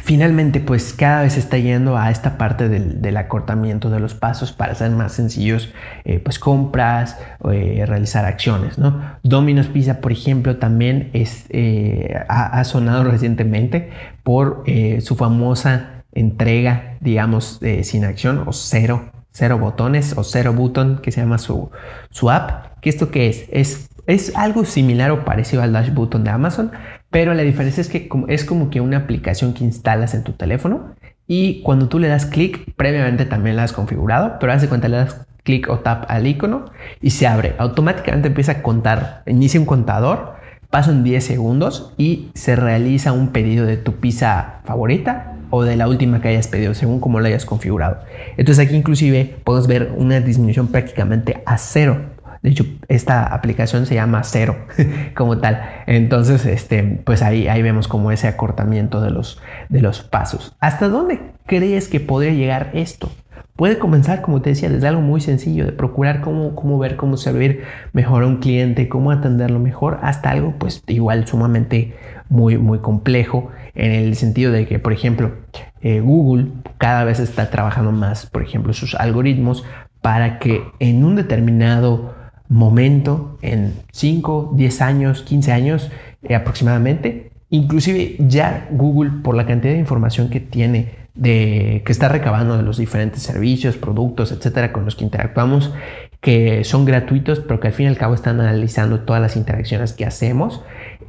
finalmente pues cada vez está yendo a esta parte del, acortamiento de los pasos para hacer más sencillos eh, pues compras, eh, realizar acciones, ¿no? Domino's Pizza, por ejemplo, también es, eh, ha, sonado recientemente por su famosa entrega, digamos, sin acción o cero cero botones o cero button que se llama su, su app. ¿Qué esto qué es? es? Es algo similar o parecido al Dash Button de Amazon, pero la diferencia es que es como que una aplicación que instalas en tu teléfono y cuando tú le das clic, previamente también la has configurado, pero hace cuenta le das clic o tap al icono y se abre. Automáticamente empieza a contar, inicia un contador pasan 10 segundos y se realiza un pedido de tu pizza favorita o de la última que hayas pedido, según como lo hayas configurado. Entonces aquí inclusive podemos ver una disminución prácticamente a cero. De hecho, esta aplicación se llama cero [laughs] como tal. Entonces, este, pues ahí, ahí vemos como ese acortamiento de los, de los pasos. ¿Hasta dónde crees que podría llegar esto? Puede comenzar, como te decía, desde algo muy sencillo, de procurar cómo, cómo ver, cómo servir mejor a un cliente, cómo atenderlo mejor, hasta algo pues igual sumamente muy, muy complejo en el sentido de que, por ejemplo, eh, Google cada vez está trabajando más, por ejemplo, sus algoritmos para que en un determinado momento, en 5, 10 años, 15 años eh, aproximadamente, inclusive ya Google, por la cantidad de información que tiene, de, que está recabando de los diferentes servicios, productos, etcétera, con los que interactuamos, que son gratuitos, pero que al fin y al cabo están analizando todas las interacciones que hacemos.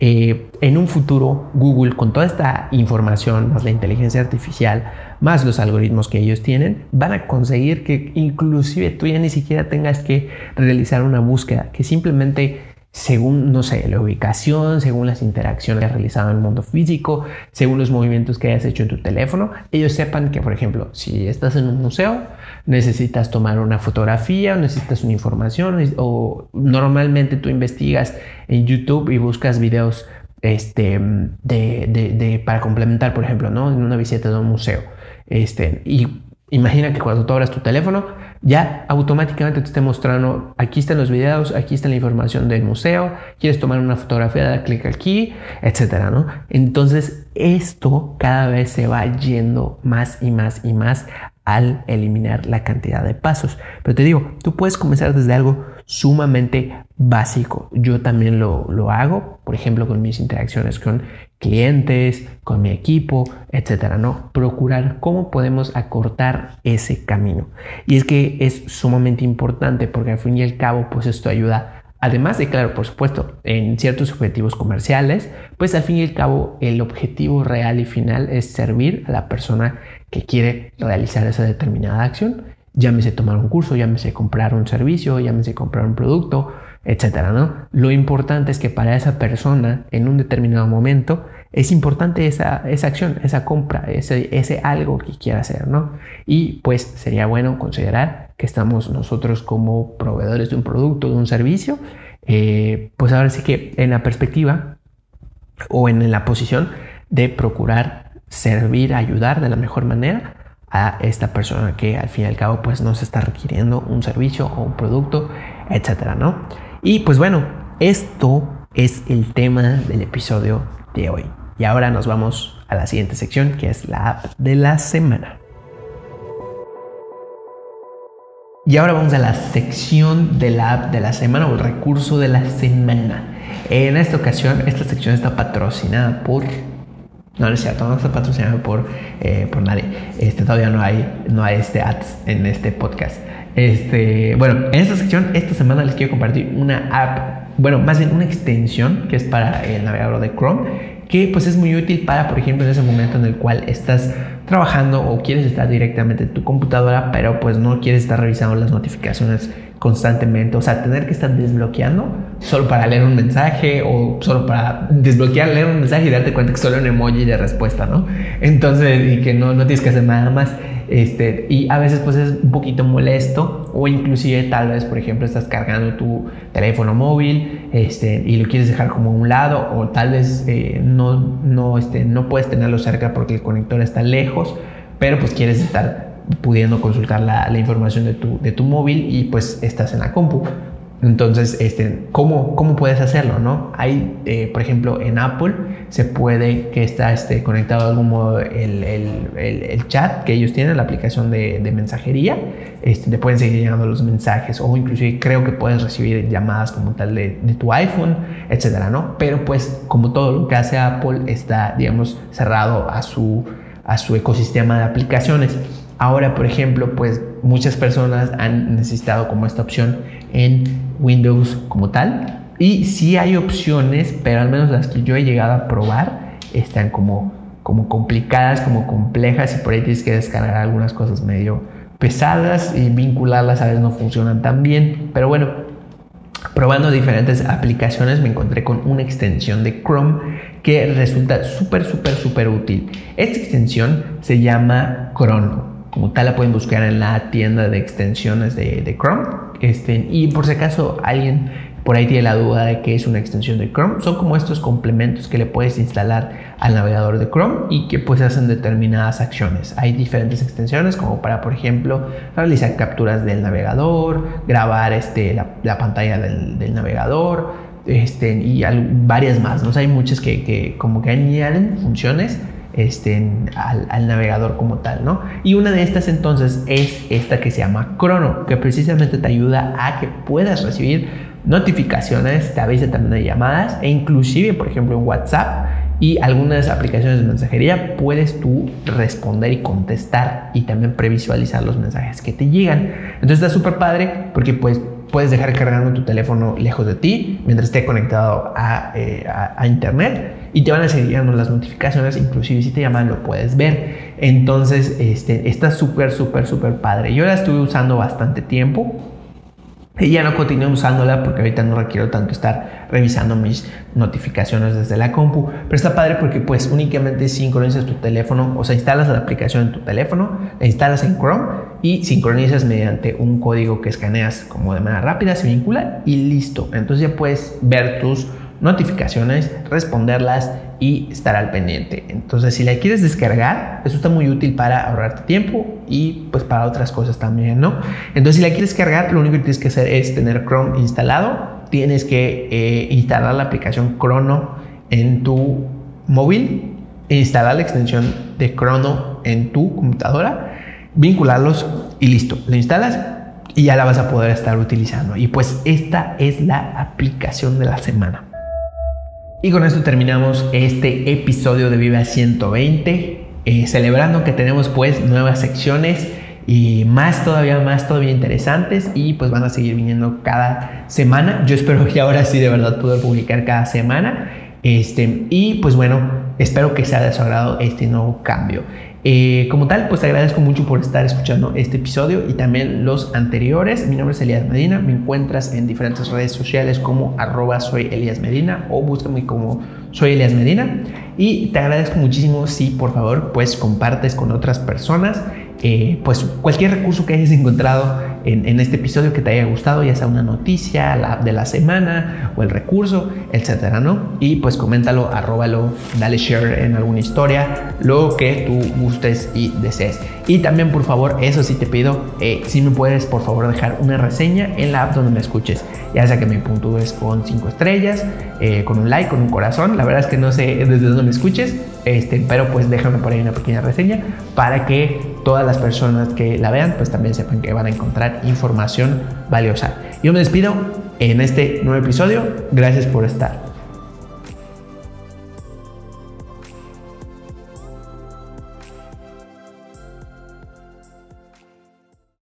Eh, en un futuro, Google, con toda esta información, más la inteligencia artificial, más los algoritmos que ellos tienen, van a conseguir que inclusive tú ya ni siquiera tengas que realizar una búsqueda, que simplemente según, no sé, la ubicación, según las interacciones que has realizado en el mundo físico, según los movimientos que hayas hecho en tu teléfono, ellos sepan que, por ejemplo, si estás en un museo, necesitas tomar una fotografía, necesitas una información, o normalmente tú investigas en YouTube y buscas videos este, de, de, para complementar, por ejemplo, ¿no? en una visita de un museo. Este, y imagina que cuando tú abras tu teléfono, ya automáticamente te esté mostrando, aquí están los videos, aquí está la información del museo, quieres tomar una fotografía, da clic aquí, etcétera, ¿no? Entonces, esto cada vez se va yendo más y más y más al eliminar la cantidad de pasos. Pero te digo, tú puedes comenzar desde algo sumamente básico. Yo también lo, lo hago, por ejemplo, con mis interacciones con clientes, con mi equipo, etcétera, ¿no? Procurar cómo podemos acortar ese camino. Y es que es sumamente importante porque al fin y al cabo, pues esto ayuda Además de, claro, por supuesto, en ciertos objetivos comerciales, pues al fin y al cabo el objetivo real y final es servir a la persona que quiere realizar esa determinada acción. Llámese tomar un curso, llámese comprar un servicio, llámese comprar un producto, etcétera, ¿no? Lo importante es que para esa persona en un determinado momento es importante esa, esa acción, esa compra, ese, ese algo que quiera hacer, ¿no? Y pues sería bueno considerar que estamos nosotros como proveedores de un producto, de un servicio, eh, pues ahora sí que en la perspectiva o en la posición de procurar servir, ayudar de la mejor manera a esta persona que al fin y al cabo pues nos está requiriendo un servicio o un producto, etcétera, ¿no? Y pues bueno, esto es el tema del episodio de hoy. Y ahora nos vamos a la siguiente sección que es la app de la semana. Y ahora vamos a la sección de la app de la semana o el recurso de la semana. En esta ocasión, esta sección está patrocinada por no, no es cierto, no está patrocinada por, eh, por nadie. Este, todavía no hay, no hay este ads en este podcast. Este, bueno, en esta sección, esta semana les quiero compartir una app, bueno, más bien una extensión que es para el navegador de Chrome, que pues es muy útil para, por ejemplo, en ese momento en el cual estás trabajando o quieres estar directamente en tu computadora, pero pues no quieres estar revisando las notificaciones constantemente, o sea, tener que estar desbloqueando solo para leer un mensaje o solo para desbloquear, leer un mensaje y darte cuenta que solo un emoji de respuesta, ¿no? Entonces, y que no, no tienes que hacer nada más. Este, y a veces pues es un poquito molesto o inclusive tal vez por ejemplo estás cargando tu teléfono móvil este, y lo quieres dejar como a un lado o tal vez eh, no, no, este, no puedes tenerlo cerca porque el conector está lejos pero pues quieres estar pudiendo consultar la, la información de tu, de tu móvil y pues estás en la compu entonces, este, ¿cómo, ¿cómo puedes hacerlo? ¿no? Hay, eh, por ejemplo, en Apple se puede que está este, conectado de algún modo el, el, el, chat que ellos tienen, la aplicación de, de mensajería. Este, te pueden seguir llegando los mensajes o inclusive creo que puedes recibir llamadas como tal de, de, tu iPhone, etcétera, ¿no? Pero pues como todo lo que hace Apple está, digamos, cerrado a su, a su ecosistema de aplicaciones. Ahora, por ejemplo, pues muchas personas han necesitado como esta opción en Windows como tal. Y sí hay opciones, pero al menos las que yo he llegado a probar están como, como complicadas, como complejas y por ahí tienes que descargar algunas cosas medio pesadas y vincularlas a veces no funcionan tan bien. Pero bueno, probando diferentes aplicaciones me encontré con una extensión de Chrome que resulta súper, súper, súper útil. Esta extensión se llama Chrono. Como tal la pueden buscar en la tienda de extensiones de, Chrome. Este, y por si acaso alguien por ahí tiene la duda de que es una extensión de Chrome. Son como estos complementos que le puedes instalar al navegador de Chrome y que pues hacen determinadas acciones. Hay diferentes extensiones como para, por ejemplo, realizar capturas del navegador, grabar este, la, pantalla del, navegador este, y varias más. ¿no? hay muchas que, como que añaden funciones este, al, navegador como tal, ¿no? Y una de estas entonces es esta que se llama Chrono, que precisamente te ayuda a que puedas recibir notificaciones, te avisa también de llamadas e inclusive, por ejemplo, en WhatsApp y algunas aplicaciones de mensajería puedes tú responder y contestar y también previsualizar los mensajes que te llegan. Entonces está súper padre porque pues puedes dejar cargando tu teléfono lejos de ti mientras esté conectado a, eh, internet y te van a seguir llegando las notificaciones, inclusive si te llaman lo puedes ver. Entonces este, está súper, súper, súper padre. Yo la estuve usando bastante tiempo y ya no continué usándola porque ahorita no requiero tanto estar revisando mis notificaciones desde la compu. Pero está padre porque pues únicamente sincronizas tu teléfono, o sea, instalas la aplicación en tu teléfono, la instalas en Chrome y sincronizas mediante un código que escaneas como de manera rápida, se vincula y listo. Entonces ya puedes ver tus notificaciones, responderlas y estar al pendiente. Entonces, si la quieres descargar, eso está muy útil para ahorrarte tiempo y pues para otras cosas también, ¿no? Entonces, si la quieres cargar, lo único que tienes que hacer es tener Chrome instalado. Tienes que eh, instalar la aplicación Chrono en tu móvil, instalar la extensión de Chrono en tu computadora, vincularlos y listo. Lo instalas y ya la vas a poder estar utilizando. Y pues esta es la aplicación de la semana. Y con esto terminamos este episodio de Viva 120, eh, celebrando que tenemos pues nuevas secciones y más todavía, más todavía interesantes y pues van a seguir viniendo cada semana. Yo espero que ahora sí de verdad poder publicar cada semana. Este, y pues bueno, espero que sea de su agrado este nuevo cambio. Eh, como tal, pues te agradezco mucho por estar escuchando este episodio y también los anteriores. Mi nombre es Elías Medina, me encuentras en diferentes redes sociales como arroba Elías Medina o búscame como soy Elías Medina. Y te agradezco muchísimo si por favor pues compartes con otras personas eh, pues cualquier recurso que hayas encontrado en, este episodio que te haya gustado, ya sea una noticia la, de la semana o el recurso, etcétera, ¿no? Y pues coméntalo, arróbalo, dale share en alguna historia, lo que tú gustes y desees. Y también, por favor, eso sí te pido, eh, si me puedes, por favor, dejar una reseña en la app donde me escuches, ya sea que me puntúes con 5 estrellas, eh, con un like, con un corazón, la verdad es que no sé desde dónde me escuches, este, pero pues déjame por ahí una pequeña reseña para que todas las personas que la vean pues también sepan que van a encontrar información valiosa. Yo me despido en este nuevo episodio. Gracias por estar.